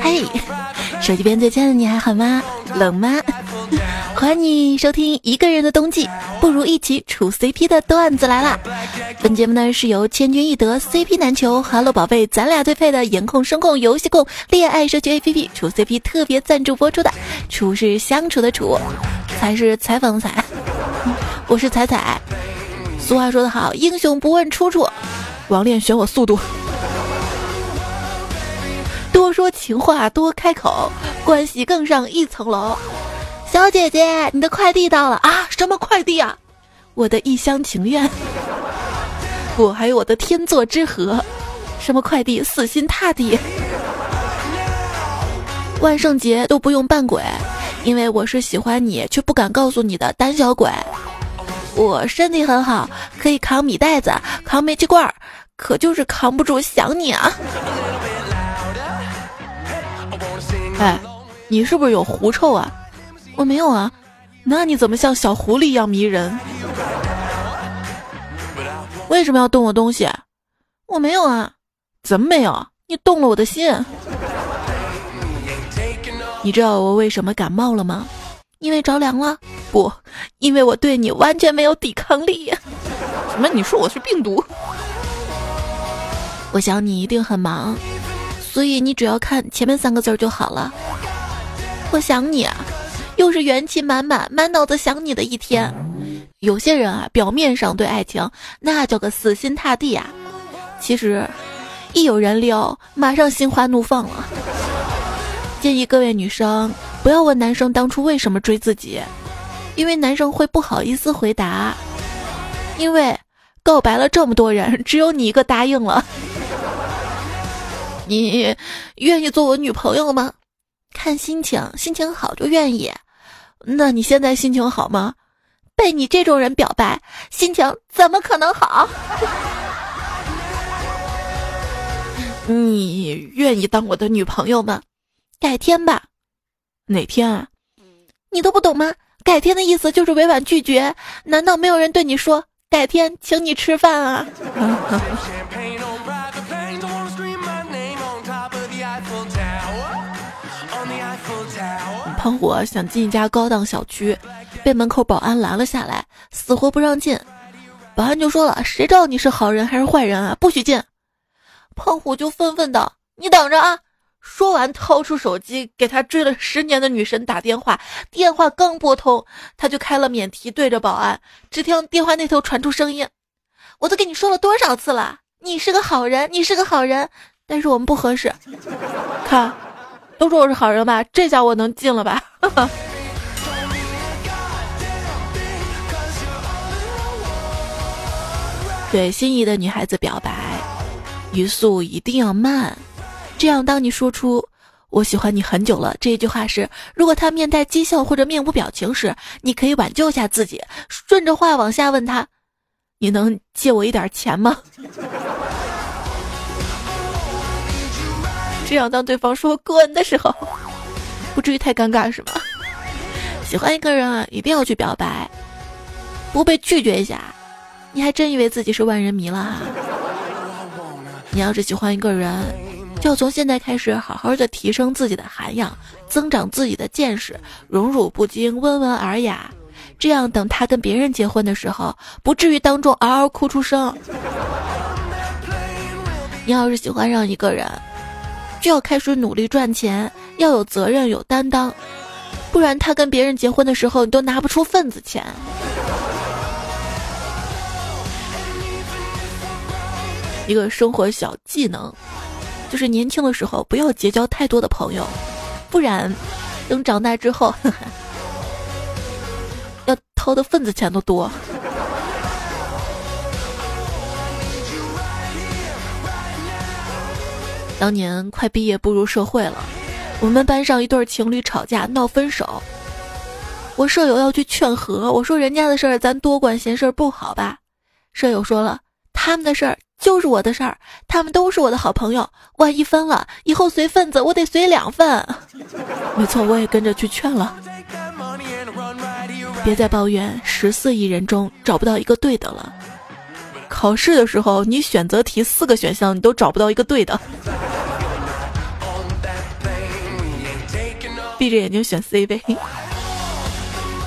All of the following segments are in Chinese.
嘿，手机边最亲爱的你还好吗？冷吗？欢迎你收听《一个人的冬季不如一起处 CP》的段子来啦！本节目呢是由千军易得 CP 难求，Hello 宝贝，咱俩最配的颜控声控游戏控恋爱社区 APP 处 CP 特别赞助播出的。处是相处的处，才是采访的采。我是彩彩。俗话说得好，英雄不问出处，网恋选我速度。说情话多开口，关系更上一层楼。小姐姐，你的快递到了啊？什么快递啊？我的一厢情愿。不，还有我的天作之合。什么快递？死心塌地。万圣节都不用扮鬼，因为我是喜欢你却不敢告诉你的胆小鬼。我身体很好，可以扛米袋子，扛煤气罐，可就是扛不住想你啊。哎，你是不是有狐臭啊？我没有啊，那你怎么像小狐狸一样迷人？为什么要动我东西？我没有啊，怎么没有？你动了我的心。你知道我为什么感冒了吗？因为着凉了？不，因为我对你完全没有抵抗力。什么？你说我是病毒？我想你一定很忙。所以你只要看前面三个字儿就好了。我想你啊，又是元气满满、满脑子想你的一天。有些人啊，表面上对爱情那叫个死心塌地啊，其实一有人撩，马上心花怒放了。建议各位女生不要问男生当初为什么追自己，因为男生会不好意思回答，因为告白了这么多人，只有你一个答应了。你愿意做我女朋友吗？看心情，心情好就愿意。那你现在心情好吗？被你这种人表白，心情怎么可能好？你愿意当我的女朋友吗？改天吧。哪天啊？你都不懂吗？改天的意思就是委婉拒绝。难道没有人对你说改天请你吃饭啊？胖虎想进一家高档小区，被门口保安拦了下来，死活不让进。保安就说了：“谁知道你是好人还是坏人啊？不许进！”胖虎就愤愤道：“你等着啊！”说完，掏出手机给他追了十年的女神打电话。电话刚拨通，他就开了免提，对着保安。只听电话那头传出声音：“我都跟你说了多少次了，你是个好人，你是个好人，但是我们不合适。看。”都说我是好人吧，这下我能进了吧？对心仪的女孩子表白，语速一定要慢，这样当你说出“我喜欢你很久了”这一句话时，如果他面带讥笑或者面无表情时，你可以挽救一下自己，顺着话往下问他：“你能借我一点钱吗？” 这样，当对方说“滚”的时候，不至于太尴尬，是吗？喜欢一个人啊，一定要去表白，不被拒绝一下，你还真以为自己是万人迷了哈？你要是喜欢一个人，就要从现在开始，好好的提升自己的涵养，增长自己的见识，荣辱不惊，温文尔雅，这样等他跟别人结婚的时候，不至于当众嗷嗷哭出声。你要是喜欢上一个人，就要开始努力赚钱，要有责任有担当，不然他跟别人结婚的时候，你都拿不出份子钱。一个生活小技能，就是年轻的时候不要结交太多的朋友，不然等长大之后，要掏的份子钱都多。当年快毕业步入社会了，我们班上一对情侣吵架闹分手，我舍友要去劝和，我说人家的事儿咱多管闲事儿不好吧？舍友说了，他们的事儿就是我的事儿，他们都是我的好朋友，万一分了，以后随份子我得随两份。没错，我也跟着去劝了，别再抱怨十四亿人中找不到一个对的了。考试的时候，你选择题四个选项你都找不到一个对的。闭着眼睛选 C 呗。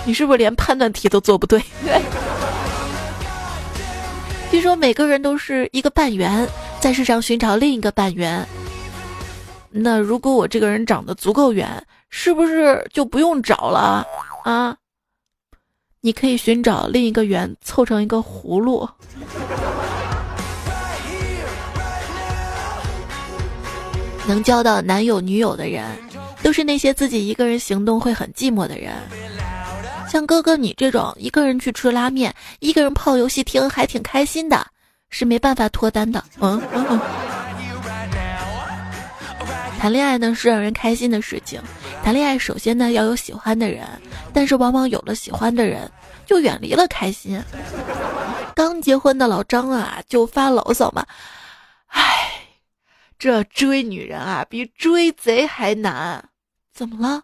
你是不是连判断题都做不对？据说每个人都是一个半圆，在世上寻找另一个半圆。那如果我这个人长得足够圆，是不是就不用找了啊？你可以寻找另一个圆，凑成一个葫芦。能交到男友女友的人，都是那些自己一个人行动会很寂寞的人。像哥哥你这种一个人去吃拉面，一个人泡游戏厅还挺开心的，是没办法脱单的。嗯嗯嗯。谈恋爱呢是让人开心的事情，谈恋爱首先呢要有喜欢的人，但是往往有了喜欢的人，就远离了开心。刚结婚的老张啊就发牢骚嘛，唉，这追女人啊比追贼还难，怎么了？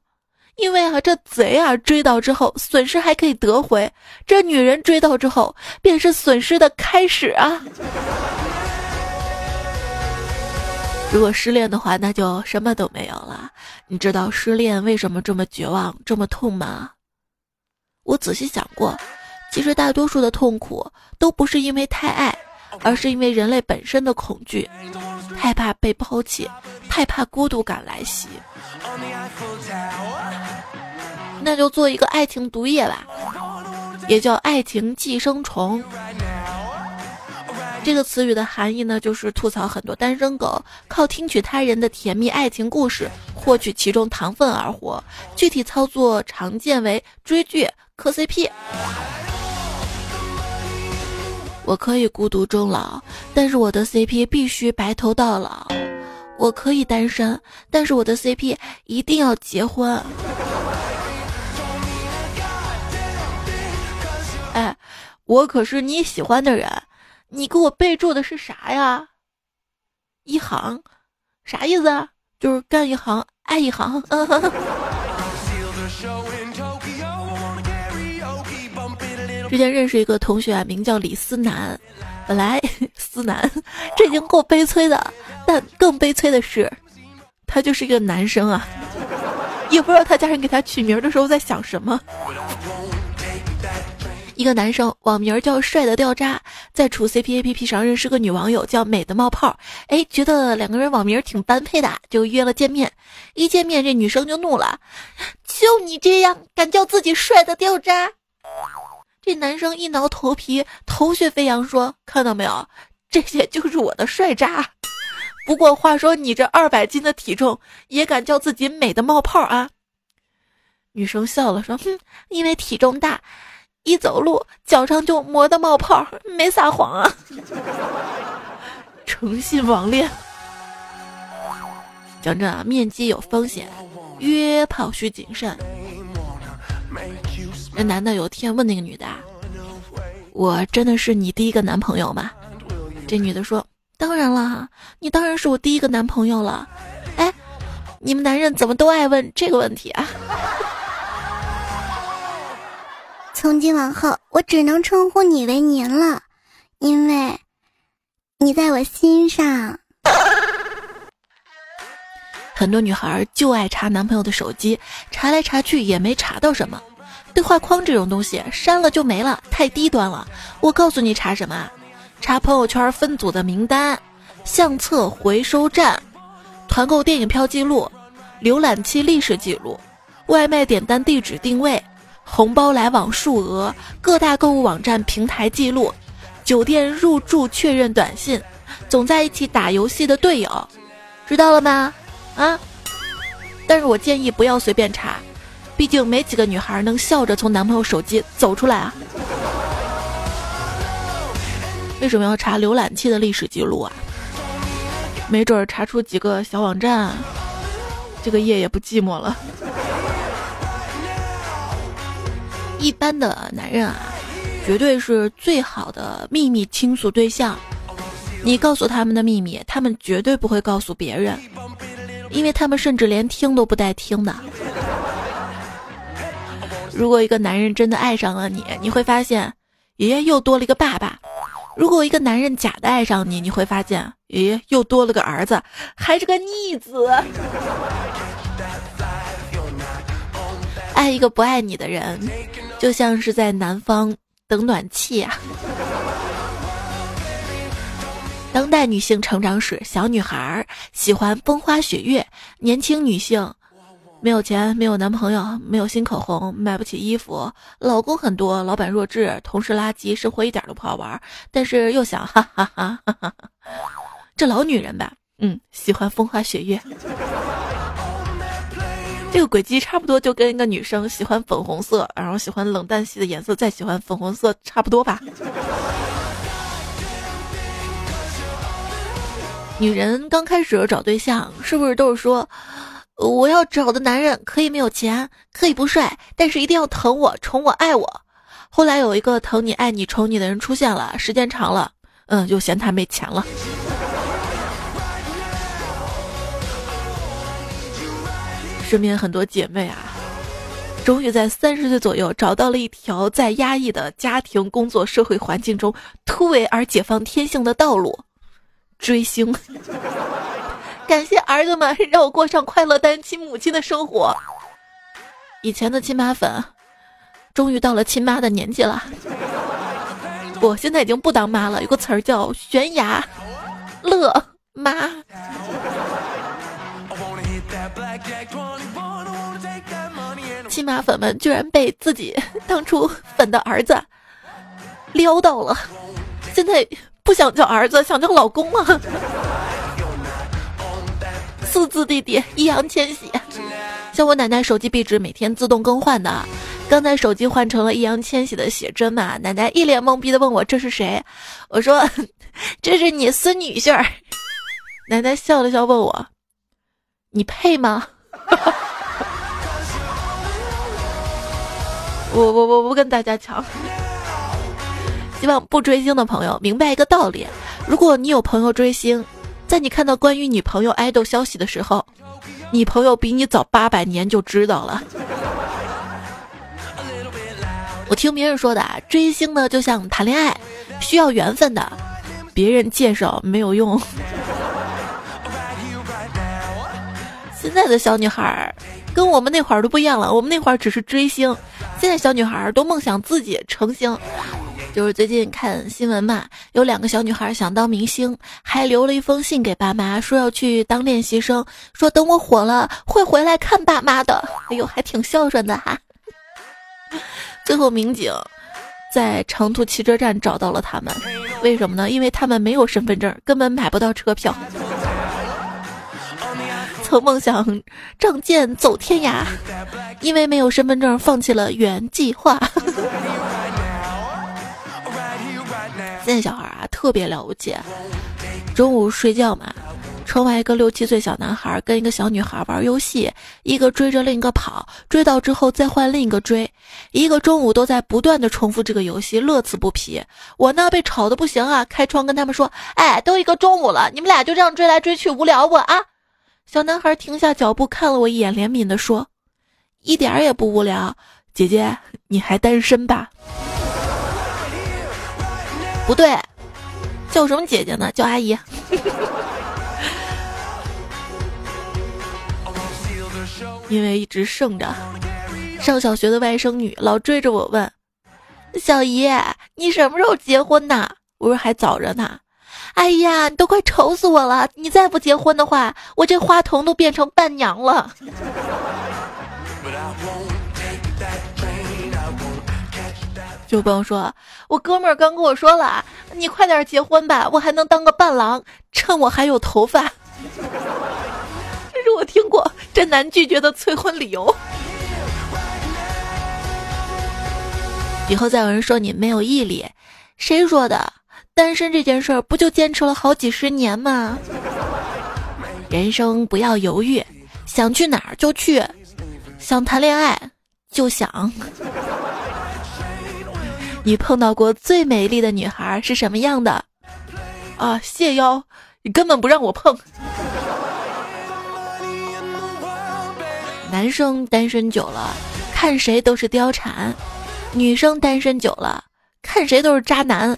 因为啊，这贼啊追到之后，损失还可以得回；这女人追到之后，便是损失的开始啊。如果失恋的话，那就什么都没有了。你知道失恋为什么这么绝望、这么痛吗？我仔细想过，其实大多数的痛苦都不是因为太爱，而是因为人类本身的恐惧，害怕被抛弃，害怕孤独感来袭。那就做一个爱情毒液吧，也叫爱情寄生虫。这个词语的含义呢，就是吐槽很多单身狗靠听取他人的甜蜜爱情故事获取其中糖分而活。具体操作常见为追剧、磕 CP。我可以孤独终老，但是我的 CP 必须白头到老。我可以单身，但是我的 CP 一定要结婚。哎，我可是你喜欢的人，你给我备注的是啥呀？一行，啥意思啊？就是干一行爱一行。之前认识一个同学啊，名叫李思南，本来 思南这已经够悲催的，但更悲催的是，他就是一个男生啊，也不知道他家人给他取名的时候在想什么。一个男生网名叫帅的掉渣，在处 CPAPP 上认识个女网友叫美的冒泡，哎，觉得两个人网名挺般配的，就约了见面。一见面，这女生就怒了：“就你这样，敢叫自己帅的掉渣？”这男生一挠头皮，头屑飞扬，说：“看到没有，这些就是我的帅渣。不过话说，你这二百斤的体重，也敢叫自己美的冒泡啊？”女生笑了，说：“哼，因为体重大。”一走路脚上就磨得冒泡，没撒谎啊！诚信网恋，讲真啊，面基有风险，约炮需谨慎。那男的有天问那个女的：“我真的是你第一个男朋友吗？”这女的说：“当然了，你当然是我第一个男朋友了。”哎，你们男人怎么都爱问这个问题啊？从今往后，我只能称呼你为您了，因为你在我心上。很多女孩就爱查男朋友的手机，查来查去也没查到什么。对话框这种东西，删了就没了，太低端了。我告诉你查什么？查朋友圈分组的名单、相册回收站、团购电影票记录、浏览器历史记录、外卖点单地址定位。红包来往数额、各大购物网站平台记录、酒店入住确认短信、总在一起打游戏的队友，知道了吗？啊！但是我建议不要随便查，毕竟没几个女孩能笑着从男朋友手机走出来啊。为什么要查浏览器的历史记录啊？没准查出几个小网站，这个夜也不寂寞了。一般的男人啊，绝对是最好的秘密倾诉对象。你告诉他们的秘密，他们绝对不会告诉别人，因为他们甚至连听都不带听的。如果一个男人真的爱上了你，你会发现，爷爷又多了一个爸爸；如果一个男人假的爱上你，你会发现，爷爷又多了个儿子，还是个逆子。爱一个不爱你的人，就像是在南方等暖气啊。当代女性成长史：小女孩喜欢风花雪月，年轻女性没有钱，没有男朋友，没有新口红，买不起衣服，老公很多，老板弱智，同事垃圾，生活一点都不好玩。但是又想哈哈哈哈，这老女人吧，嗯，喜欢风花雪月。这个轨迹差不多就跟一个女生喜欢粉红色，然后喜欢冷淡系的颜色，再喜欢粉红色差不多吧。女人刚开始找对象，是不是都是说，我要找的男人可以没有钱，可以不帅，但是一定要疼我、宠我、爱我。后来有一个疼你、爱你、宠你的人出现了，时间长了，嗯，就嫌他没钱了。身边很多姐妹啊，终于在三十岁左右找到了一条在压抑的家庭、工作、社会环境中突围而解放天性的道路。追星，感谢儿子们让我过上快乐单亲母亲的生活。以前的亲妈粉，终于到了亲妈的年纪了。我现在已经不当妈了，有个词儿叫悬崖勒妈。亲妈粉们居然被自己当初粉的儿子撩到了，现在。不想叫儿子，想叫老公了。四字弟弟易烊千玺，像我奶奶手机壁纸每天自动更换的，刚才手机换成了易烊千玺的写真嘛，奶奶一脸懵逼的问我这是谁，我说 这是你孙女婿儿。奶奶笑了笑问我，你配吗？我我我不跟大家抢。希望不追星的朋友明白一个道理：如果你有朋友追星，在你看到关于你朋友爱豆消息的时候，你朋友比你早八百年就知道了。我听别人说的，追星呢就像谈恋爱，需要缘分的，别人介绍没有用。现在的小女孩跟我们那会儿都不一样了，我们那会儿只是追星，现在小女孩都梦想自己成星。就是最近看新闻嘛，有两个小女孩想当明星，还留了一封信给爸妈，说要去当练习生，说等我火了会回来看爸妈的。哎呦，还挺孝顺的哈。最后民警在长途汽车站找到了他们，为什么呢？因为他们没有身份证，根本买不到车票。曾梦想仗剑走天涯，因为没有身份证，放弃了原计划。现在小孩啊特别了不起，中午睡觉嘛，窗外一个六七岁小男孩跟一个小女孩玩游戏，一个追着另一个跑，追到之后再换另一个追，一个中午都在不断的重复这个游戏，乐此不疲。我呢被吵得不行啊，开窗跟他们说：“哎，都一个中午了，你们俩就这样追来追去，无聊不啊？”小男孩停下脚步看了我一眼，怜悯的说：“一点也不无聊，姐姐你还单身吧？”不对，叫什么姐姐呢？叫阿姨。因为一直剩着，上小学的外甥女老追着我问：“小姨，你什么时候结婚呢？”我说：“还早着呢。”哎呀，你都快愁死我了！你再不结婚的话，我这花童都变成伴娘了。就朋友说，我哥们儿刚跟我说了，你快点结婚吧，我还能当个伴郎，趁我还有头发。这是我听过真难拒绝的催婚理由。以后再有人说你没有毅力，谁说的？单身这件事儿不就坚持了好几十年吗？人生不要犹豫，想去哪儿就去，想谈恋爱就想。你碰到过最美丽的女孩是什么样的？啊，谢邀，你根本不让我碰。男生单身久了，看谁都是貂蝉；女生单身久了，看谁都是渣男。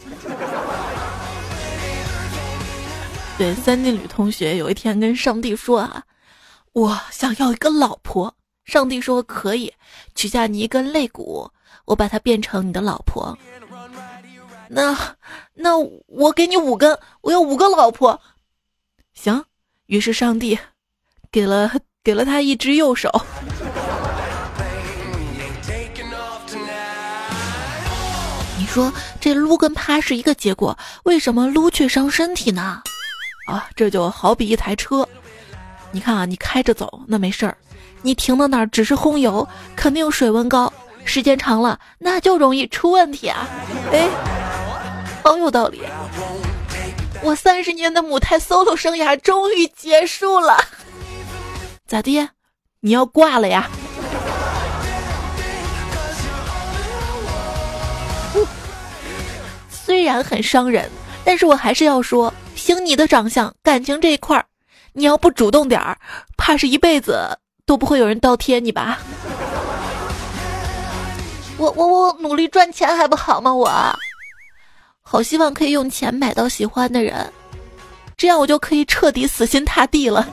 对，三金女同学有一天跟上帝说啊，我想要一个老婆，上帝说可以，取下你一根肋骨，我把它变成你的老婆。那那我给你五根，我要五个老婆。行，于是上帝给了给了他一只右手。你说这撸跟趴是一个结果，为什么撸却伤身体呢？啊，这就好比一台车，你看啊，你开着走那没事儿，你停到那儿只是烘油，肯定水温高，时间长了那就容易出问题啊。哎，好有道理。我三十年的母胎 solo 生涯终于结束了，咋地？你要挂了呀？虽然很伤人，但是我还是要说，凭你的长相，感情这一块儿，你要不主动点儿，怕是一辈子都不会有人倒贴你吧？我我我努力赚钱还不好吗？我。好希望可以用钱买到喜欢的人，这样我就可以彻底死心塌地了。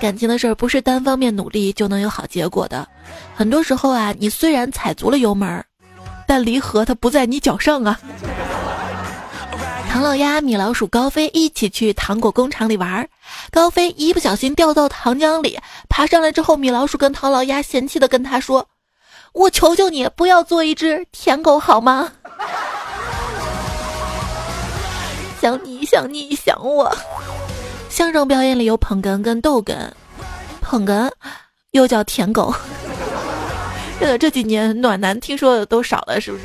感情的事儿不是单方面努力就能有好结果的，很多时候啊，你虽然踩足了油门，但离合它不在你脚上啊。唐老鸭、米老鼠、高飞一起去糖果工厂里玩儿，高飞一不小心掉到糖浆里，爬上来之后，米老鼠跟唐老鸭嫌弃的跟他说。我求求你，不要做一只舔狗好吗？想你想你想我。相声表演里有捧哏跟逗哏，捧哏又叫舔狗。这 这几年暖男听说的都少了，是不是？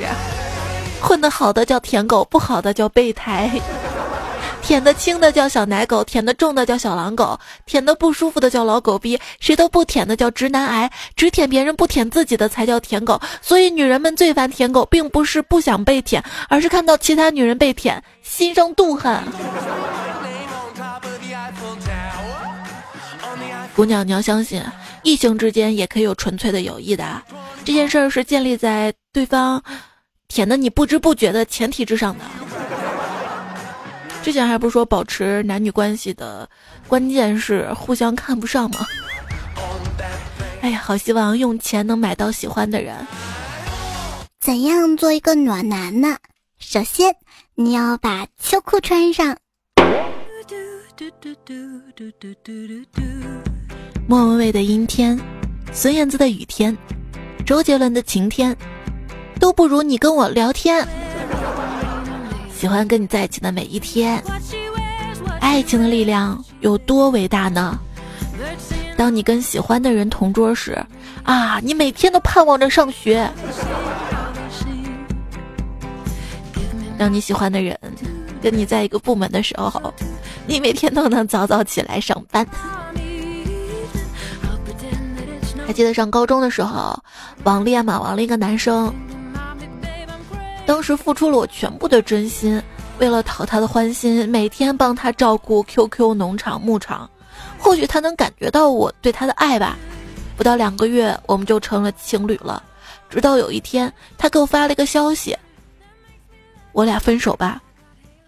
混得好的叫舔狗，不好的叫备胎。舔的轻的叫小奶狗，舔的重的叫小狼狗，舔的不舒服的叫老狗逼，谁都不舔的叫直男癌，只舔别人不舔自己的才叫舔狗。所以女人们最烦舔狗，并不是不想被舔，而是看到其他女人被舔，心生妒恨。姑娘，你要相信，异性之间也可以有纯粹的友谊的，这件事儿是建立在对方舔的你不知不觉的前提之上的。之前还不是说保持男女关系的关键是互相看不上吗？哎呀，好希望用钱能买到喜欢的人。怎样做一个暖男呢？首先你要把秋裤穿上。莫文蔚的阴天，孙燕姿的雨天，周杰伦的晴天，都不如你跟我聊天。喜欢跟你在一起的每一天，爱情的力量有多伟大呢？当你跟喜欢的人同桌时，啊，你每天都盼望着上学；当你喜欢的人跟你在一个部门的时候，你每天都能早早起来上班。还记得上高中的时候，网恋嘛，网了一个男生。当时付出了我全部的真心，为了讨他的欢心，每天帮他照顾 QQ 农场牧场，或许他能感觉到我对他的爱吧。不到两个月，我们就成了情侣了。直到有一天，他给我发了一个消息：“我俩分手吧，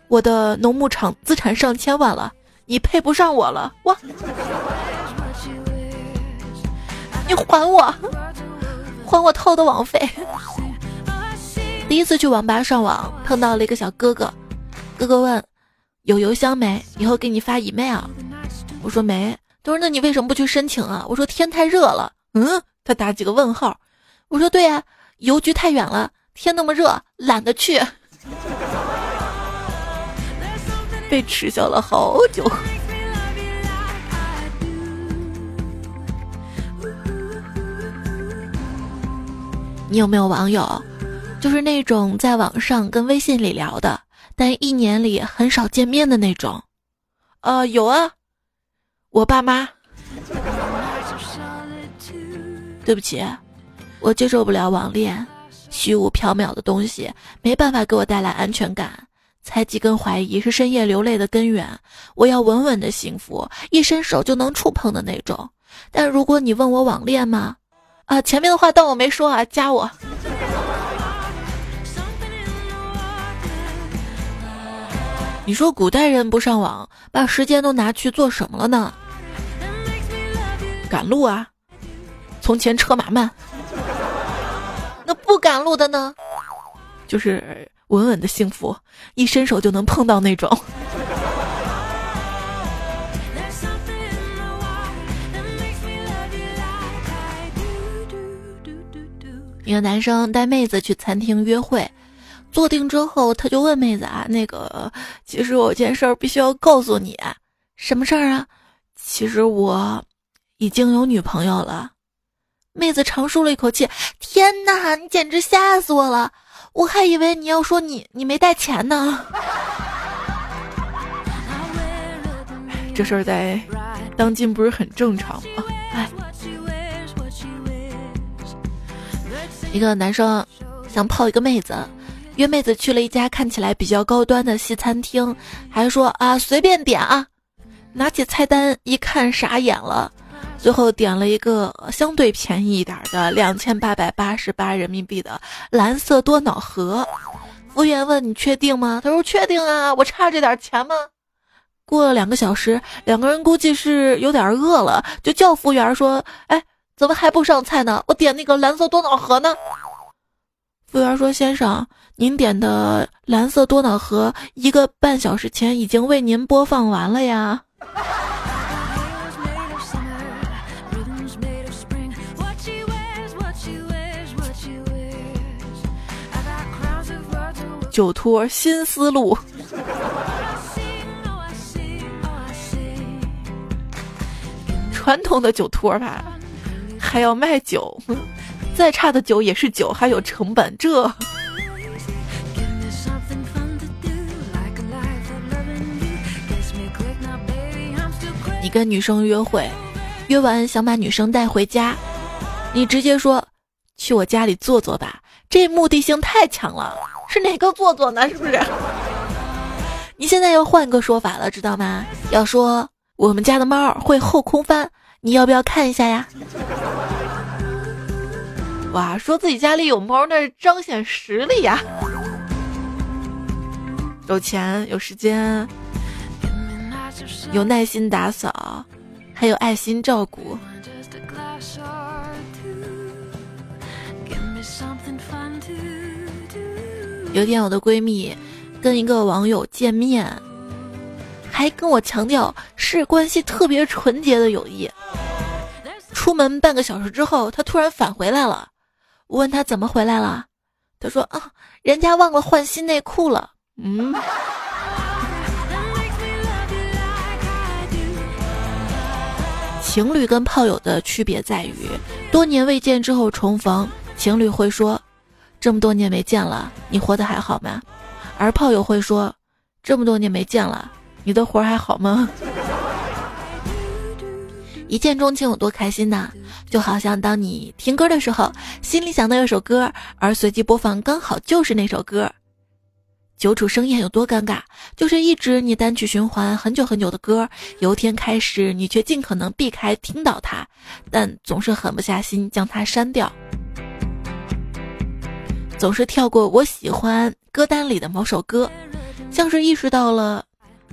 我的农牧场资产上千万了，你配不上我了。”哇！你还我，还我偷的网费。第一次去网吧上网，碰到了一个小哥哥。哥哥问：“有邮箱没？以后给你发 email。”我说没。他说：“那你为什么不去申请啊？”我说：“天太热了。”嗯，他打几个问号。我说：“对呀，邮局太远了，天那么热，懒得去。”被耻笑了好久。你有没有网友？就是那种在网上跟微信里聊的，但一年里很少见面的那种。呃，有啊，我爸妈。对不起，我接受不了网恋，虚无缥缈的东西没办法给我带来安全感。猜忌跟怀疑是深夜流泪的根源。我要稳稳的幸福，一伸手就能触碰的那种。但如果你问我网恋吗？啊，前面的话当我没说啊，加我。你说古代人不上网，把时间都拿去做什么了呢？赶路啊。从前车马慢，那不赶路的呢？就是稳稳的幸福，一伸手就能碰到那种。一个男生带妹子去餐厅约会，坐定之后，他就问妹子啊：“那个，其实我有件事必须要告诉你，什么事儿啊？其实我已经有女朋友了。”妹子长舒了一口气：“天哪，你简直吓死我了！我还以为你要说你你没带钱呢。”这事儿在当今不是很正常吗？哎，一个男生想泡一个妹子，约妹子去了一家看起来比较高端的西餐厅，还说啊随便点啊，拿起菜单一看傻眼了。最后点了一个相对便宜一点的两千八百八十八人民币的蓝色多瑙河。服务员问：“你确定吗？”他说：“确定啊，我差这点钱吗？”过了两个小时，两个人估计是有点饿了，就叫服务员说：“哎，怎么还不上菜呢？我点那个蓝色多瑙河呢？”服务员说：“先生，您点的蓝色多瑙河一个半小时前已经为您播放完了呀。”酒托新思路，传统的酒托吧，还要卖酒，再差的酒也是酒，还有成本。这，跟女生约会，约完想把女生带回家，你直接说去我家里坐坐吧，这目的性太强了。是哪个坐坐呢？是不是？你现在要换个说法了，知道吗？要说我们家的猫会后空翻，你要不要看一下呀？哇，说自己家里有猫，那是彰显实力呀！有钱有时间，有耐心打扫，还有爱心照顾。有一天，我的闺蜜跟一个网友见面，还跟我强调是关系特别纯洁的友谊。出门半个小时之后，她突然返回来了。我问她怎么回来了，她说：“啊，人家忘了换新内裤了。”嗯。情侣跟炮友的区别在于，多年未见之后重逢，情侣会说。这么多年没见了，你活得还好吗？而炮友会说：“这么多年没见了，你的活还好吗？” 一见钟情有多开心呐！就好像当你听歌的时候，心里想到一首歌，而随机播放刚好就是那首歌。久处生厌有多尴尬？就是一直你单曲循环很久很久的歌，有天开始你却尽可能避开听到它，但总是狠不下心将它删掉。总是跳过我喜欢歌单里的某首歌，像是意识到了，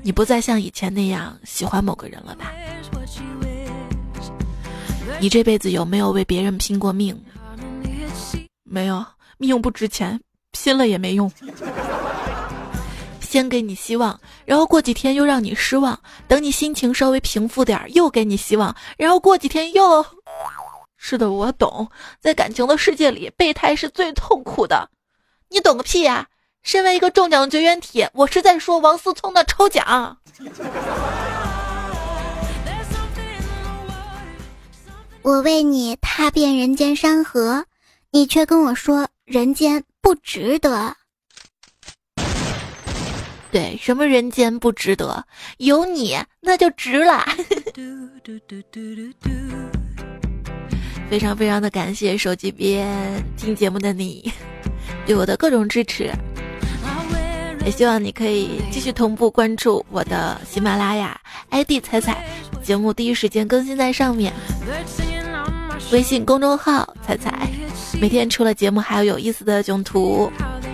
你不再像以前那样喜欢某个人了吧？你这辈子有没有为别人拼过命？没有，命不值钱，拼了也没用。先给你希望，然后过几天又让你失望，等你心情稍微平复点，又给你希望，然后过几天又。是的，我懂，在感情的世界里，备胎是最痛苦的。你懂个屁呀！身为一个中奖绝缘体，我是在说王思聪的抽奖。我为你踏遍人间山河，你却跟我说人间不值得。对，什么人间不值得？有你那就值了。非常非常的感谢手机边听节目的你，对我的各种支持，也希望你可以继续同步关注我的喜马拉雅 ID 彩彩，节目第一时间更新在上面。微信公众号彩彩，每天除了节目还有有意思的囧图，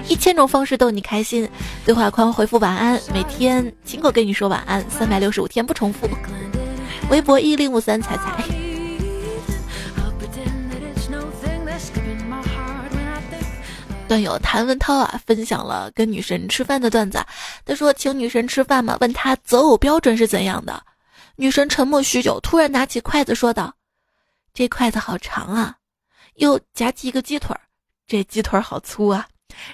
一千种方式逗你开心。对话框回复晚安，每天亲口跟你说晚安，三百六十五天不重复。微博一零五三彩彩。段友谭文涛啊，分享了跟女神吃饭的段子。他说请女神吃饭嘛，问他择偶标准是怎样的。女神沉默许久，突然拿起筷子说道：“这筷子好长啊，又夹起一个鸡腿儿，这鸡腿儿好粗啊。”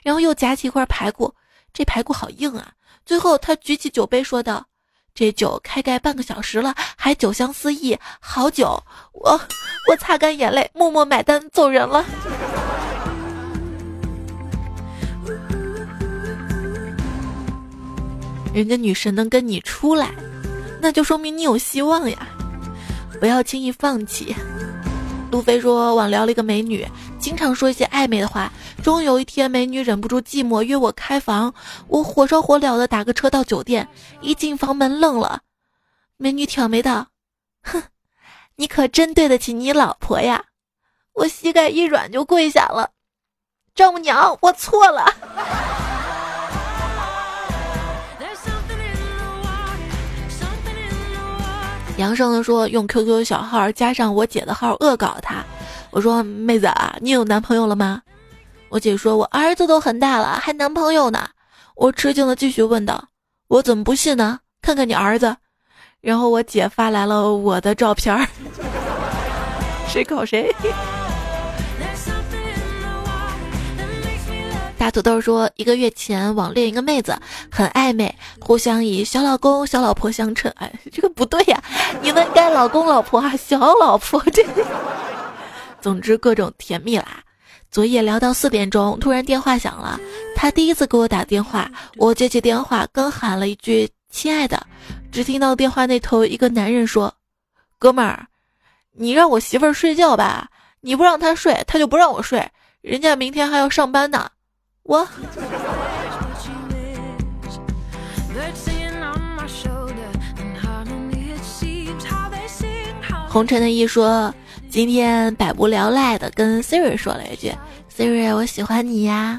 然后又夹起一块排骨，这排骨好硬啊！最后他举起酒杯说道：“这酒开盖半个小时了，还酒香四溢，好酒！”我我擦干眼泪，默默买单走人了。人家女神能跟你出来，那就说明你有希望呀！不要轻易放弃。路飞说网聊了一个美女，经常说一些暧昧的话。终于有一天，美女忍不住寂寞，约我开房。我火烧火燎的打个车到酒店，一进房门愣了。美女挑眉道：“哼，你可真对得起你老婆呀！”我膝盖一软就跪下了，丈母娘，我错了。杨生的说用 QQ 小号加上我姐的号恶搞他，我说妹子啊，你有男朋友了吗？我姐说我儿子都很大了，还男朋友呢。我吃惊的继续问道，我怎么不信呢？看看你儿子。然后我姐发来了我的照片儿，谁搞谁？大土豆说，一个月前网恋一个妹子，很暧昧，互相以小老公、小老婆相称。哎，这个不对呀，你们该老公、老婆啊，小老婆这。总之各种甜蜜啦。昨夜聊到四点钟，突然电话响了，他第一次给我打电话，我接起电话，刚喊了一句“亲爱的”，只听到电话那头一个男人说：“哥们儿，你让我媳妇儿睡觉吧，你不让她睡，她就不让我睡，人家明天还要上班呢。”我。红尘的一说，今天百无聊赖的跟 Siri 说了一句：“Siri，我喜欢你呀。”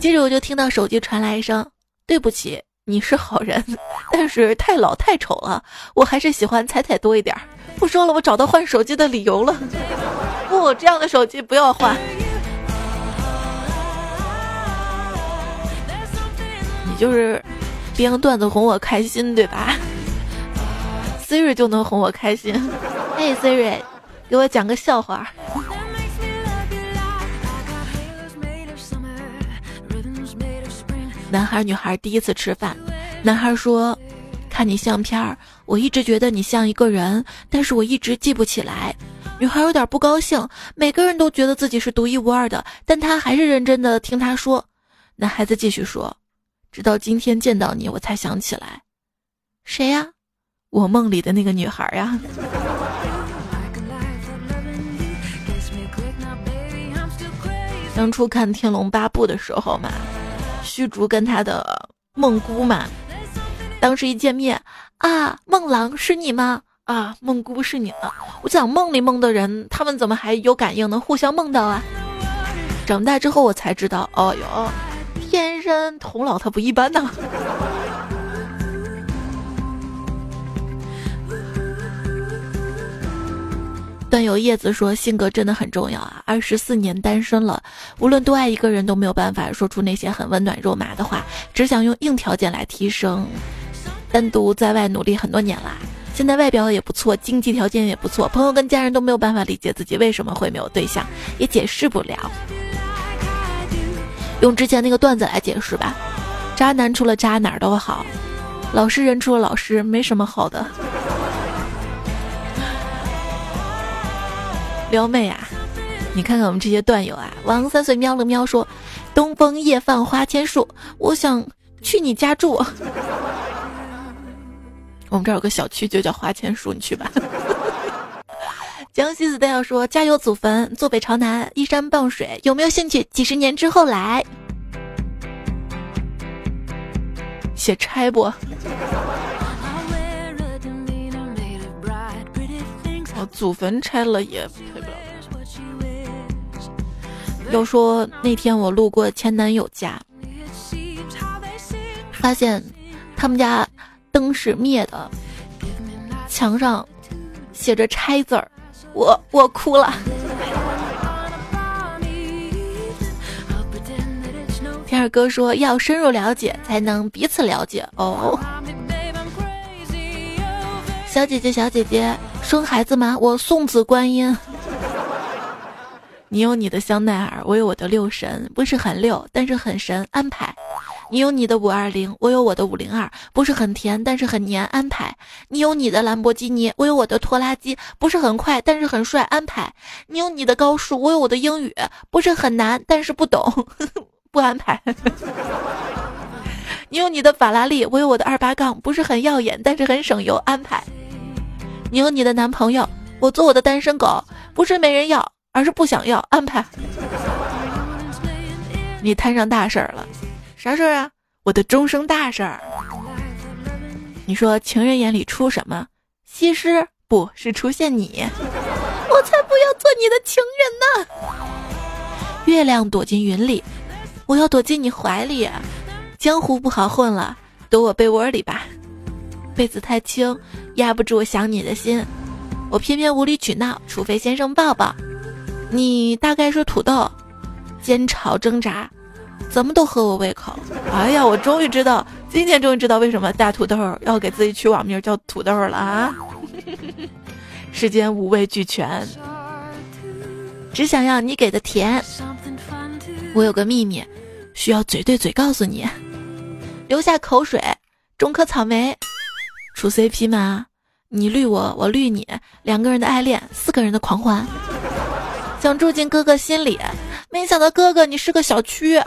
接着我就听到手机传来一声：“对不起，你是好人，但是太老太丑了，我还是喜欢彩彩多一点。”不说了，我找到换手机的理由了。不，这样的手机不要换。你就是编段子哄我开心，对吧？Siri 就能哄我开心。嘿，Siri，给我讲个笑话。男孩女孩第一次吃饭，男孩说：“看你相片，我一直觉得你像一个人，但是我一直记不起来。”女孩有点不高兴。每个人都觉得自己是独一无二的，但她还是认真的听他说。男孩子继续说。直到今天见到你，我才想起来，谁呀？我梦里的那个女孩呀。当初看《天龙八部》的时候嘛，虚竹跟他的梦姑嘛，当时一见面啊，梦郎是你吗？啊，梦姑是你吗。我想梦里梦的人，他们怎么还有感应能？互相梦到啊。长大之后我才知道，哦哟。天生童姥他不一般呐。段友叶子说：“性格真的很重要啊！二十四年单身了，无论多爱一个人，都没有办法说出那些很温暖肉麻的话，只想用硬条件来提升。单独在外努力很多年啦，现在外表也不错，经济条件也不错，朋友跟家人都没有办法理解自己为什么会没有对象，也解释不了。”用之前那个段子来解释吧，渣男除了渣哪儿都好，老实人除了老实没什么好的。撩妹啊，你看看我们这些段友啊，王三岁喵了喵说，东风夜放花千树，我想去你家住。我们这儿有个小区就叫花千树，你去吧。江西子代要说：“加油祖坟，坐北朝南，依山傍水，有没有兴趣？几十年之后来写拆不？我祖坟拆了也赔不了。要说那天我路过前男友家，发现他们家灯是灭的，墙上写着拆字儿。”我我哭了。天二哥说要深入了解才能彼此了解哦。小姐姐，小姐姐，生孩子吗？我送子观音。你有你的香奈儿，我有我的六神，不是很六，但是很神安排。你有你的五二零，我有我的五零二，不是很甜，但是很黏安排。你有你的兰博基尼，我有我的拖拉机，不是很快，但是很帅安排。你有你的高数，我有我的英语，不是很难，但是不懂 不安排。你有你的法拉利，我有我的二八杠，不是很耀眼，但是很省油安排。你有你的男朋友，我做我的单身狗，不是没人要，而是不想要。安排。你摊上大事儿了，啥事儿啊？我的终生大事儿。你说情人眼里出什么？西施不是出现你，我才不要做你的情人呢。月亮躲进云里，我要躲进你怀里。江湖不好混了，躲我被窝里吧。被子太轻，压不住想你的心，我偏偏无理取闹，除非先生抱抱。你大概是土豆，煎炒挣扎，怎么都合我胃口。哎呀，我终于知道，今天终于知道为什么大土豆要给自己取网名叫土豆了啊！世间五味俱全，只想要你给的甜。我有个秘密，需要嘴对嘴告诉你，流下口水，种颗草莓。处 CP 吗？你绿我，我绿你，两个人的爱恋，四个人的狂欢。想住进哥哥心里，没想到哥哥你是个小蛆。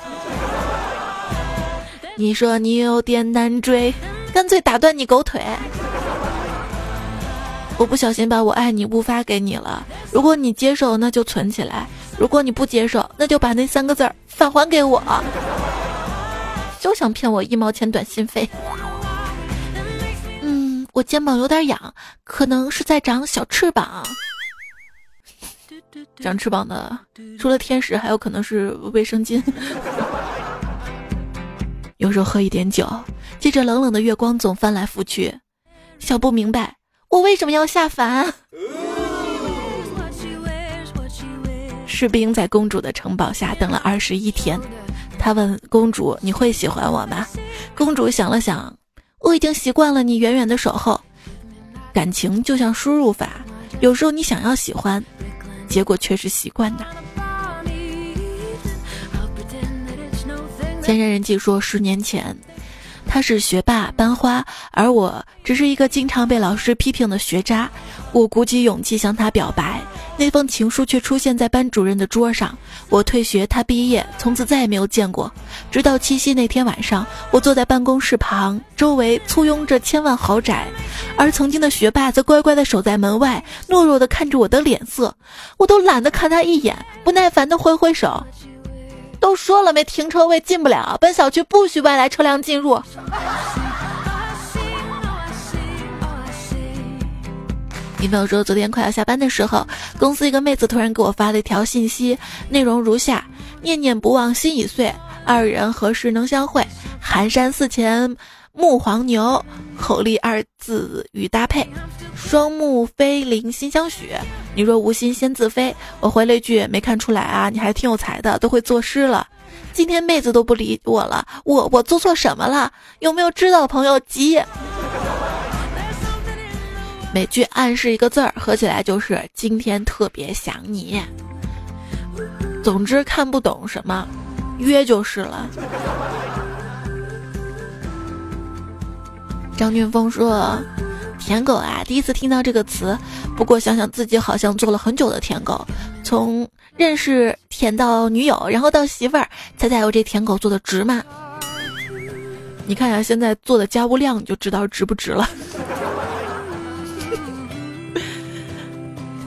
你说你有点难追，干脆打断你狗腿。我不小心把我爱你误发给你了，如果你接受，那就存起来；如果你不接受，那就把那三个字儿返还给我。休想骗我一毛钱短信费。我肩膀有点痒，可能是在长小翅膀。长翅膀的除了天使，还有可能是卫生巾。有时候喝一点酒，借着冷冷的月光总翻来覆去，想不明白我为什么要下凡。士兵在公主的城堡下等了二十一天，他问公主：“你会喜欢我吗？”公主想了想。我已经习惯了你远远的守候，感情就像输入法，有时候你想要喜欢，结果却是习惯的。前人人记说，十年前。他是学霸班花，而我只是一个经常被老师批评的学渣。我鼓起勇气向他表白，那封情书却出现在班主任的桌上。我退学，他毕业，从此再也没有见过。直到七夕那天晚上，我坐在办公室旁，周围簇拥着千万豪宅，而曾经的学霸则乖乖地守在门外，懦弱地看着我的脸色。我都懒得看他一眼，不耐烦地挥挥手。都说了没停车位进不了，本小区不许外来车辆进入。女朋友说，昨天快要下班的时候，公司一个妹子突然给我发了一条信息，内容如下：念念不忘心已碎，二人何时能相会？寒山寺前。木黄牛，口立二字与搭配，双目飞灵心相许。你若无心先自飞，我回了一句没看出来啊，你还挺有才的，都会作诗了。今天妹子都不理我了，我我做错什么了？有没有知道的朋友急？每句暗示一个字儿，合起来就是今天特别想你。总之看不懂什么，约就是了。张俊峰说：“舔狗啊，第一次听到这个词。不过想想自己好像做了很久的舔狗，从认识舔到女友，然后到媳妇儿，猜猜我这舔狗做的值吗？你看下现在做的家务量，你就知道值不值了。”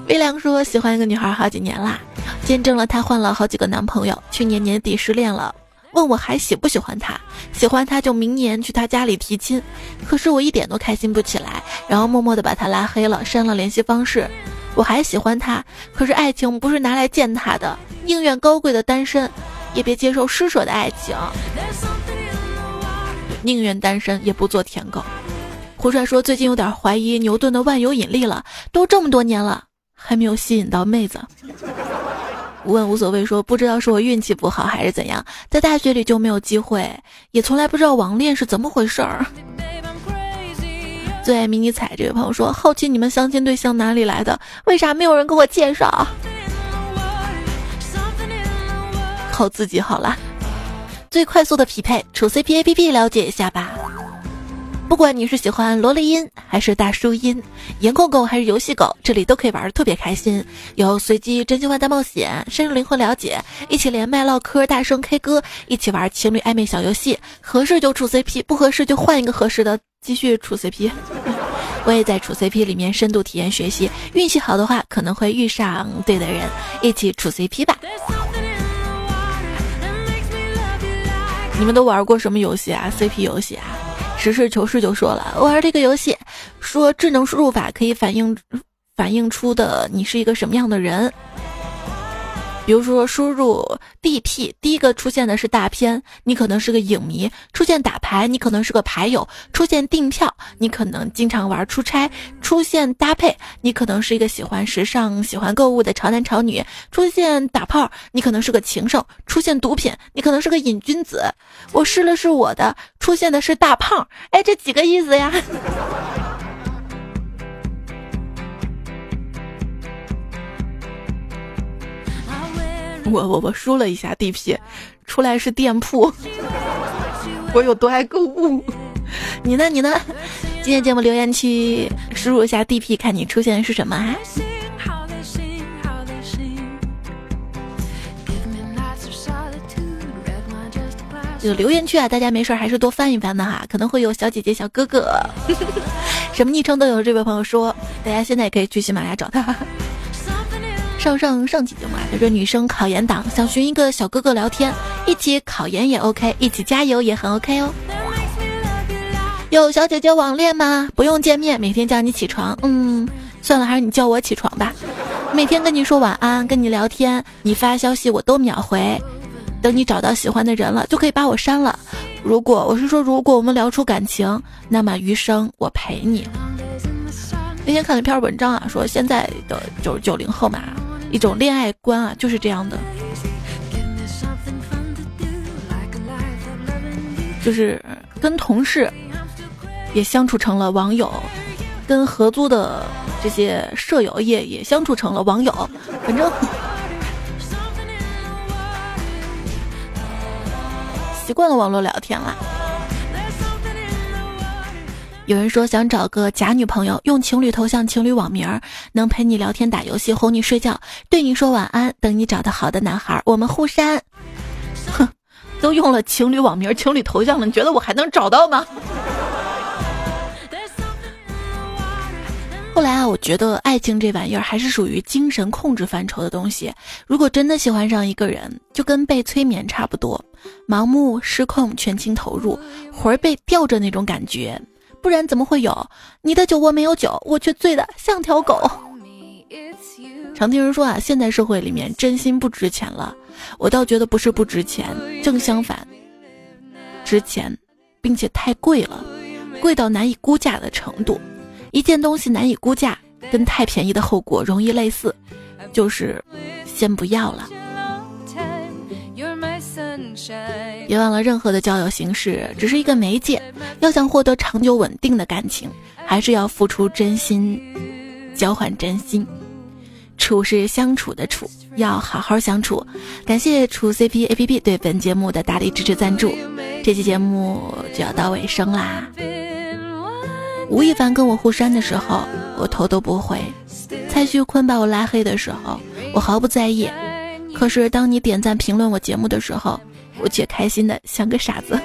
微凉说：“喜欢一个女孩好几年啦，见证了她换了好几个男朋友，去年年底失恋了。”问我还喜不喜欢他？喜欢他就明年去他家里提亲。可是我一点都开心不起来，然后默默的把他拉黑了，删了联系方式。我还喜欢他，可是爱情不是拿来践踏的，宁愿高贵的单身，也别接受施舍的爱情。宁愿单身也不做舔狗。胡帅说最近有点怀疑牛顿的万有引力了，都这么多年了，还没有吸引到妹子。无问无所谓说不知道是我运气不好还是怎样，在大学里就没有机会，也从来不知道网恋是怎么回事儿。最爱迷你彩这位朋友说，好奇你们相亲对象哪里来的？为啥没有人给我介绍？靠自己好了，最快速的匹配，处 CP APP 了解一下吧。不管你是喜欢萝莉音还是大叔音，颜控狗还是游戏狗，这里都可以玩的特别开心。有随机真心话大冒险、深入灵魂了解，一起连麦唠嗑、大声 K 歌，一起玩情侣暧昧小游戏，合适就处 CP，不合适就换一个合适的继续处 CP。我也在处 CP 里面深度体验学习，运气好的话可能会遇上对的人，一起处 CP 吧。你们都玩过什么游戏啊？CP 游戏啊？实事求是就说了，玩这个游戏，说智能输入法可以反映反映出的你是一个什么样的人。比如说输入 DP，第一个出现的是大片，你可能是个影迷；出现打牌，你可能是个牌友；出现订票，你可能经常玩出差；出现搭配，你可能是一个喜欢时尚、喜欢购物的潮男潮女；出现打炮，你可能是个情圣；出现毒品，你可能是个瘾君子。我试了试我的，出现的是大胖。哎，这几个意思呀？我我我输了一下 DP，出来是店铺。我有多爱购物？你呢？你呢？今天节目留言区输入一下 DP，看你出现的是什么啊？这个留言区啊，大家没事还是多翻一翻的哈，可能会有小姐姐、小哥哥，什么昵称都有。这位朋友说，大家现在也可以去喜马拉雅找他。上上上期节目啊，他说女生考研党想寻一个小哥哥聊天，一起考研也 OK，一起加油也很 OK 哦。有小姐姐网恋吗？不用见面，每天叫你起床。嗯，算了，还是你叫我起床吧。每天跟你说晚安，跟你聊天，你发消息我都秒回。等你找到喜欢的人了，就可以把我删了。如果我是说，如果我们聊出感情，那么余生我陪你。那天看了一篇文章啊，说现在的就是九零后嘛。一种恋爱观啊，就是这样的，就是跟同事也相处成了网友，跟合租的这些舍友也也相处成了网友，反正习惯了网络聊天了。有人说想找个假女朋友，用情侣头像、情侣网名，能陪你聊天、打游戏、哄你睡觉，对你说晚安，等你找到好的男孩，我们互删。哼，都用了情侣网名、情侣头像了，你觉得我还能找到吗？后来啊，我觉得爱情这玩意儿还是属于精神控制范畴的东西。如果真的喜欢上一个人，就跟被催眠差不多，盲目、失控、全情投入，魂儿被吊着那种感觉。不然怎么会有你的酒窝没有酒，我却醉得像条狗。常听人说啊，现代社会里面真心不值钱了，我倒觉得不是不值钱，正相反，值钱，并且太贵了，贵到难以估价的程度。一件东西难以估价，跟太便宜的后果容易类似，就是先不要了。别忘了，任何的交友形式只是一个媒介。要想获得长久稳定的感情，还是要付出真心，交换真心。处是相处的处，要好好相处。感谢处 CP APP 对本节目的大力支持赞助。这期节目就要到尾声啦。吴亦凡跟我互删的时候，我头都不回；蔡徐坤把我拉黑的时候，我毫不在意。可是当你点赞评论我节目的时候，我却开心的像个傻子。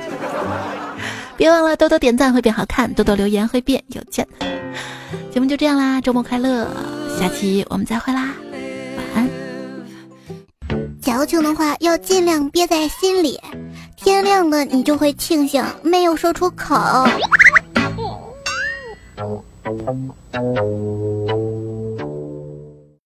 别忘了多多点赞会变好看，多多留言会变有钱。节目就这样啦，周末快乐，下期我们再会啦，晚安。矫情的话要尽量憋在心里，天亮了你就会庆幸没有说出口。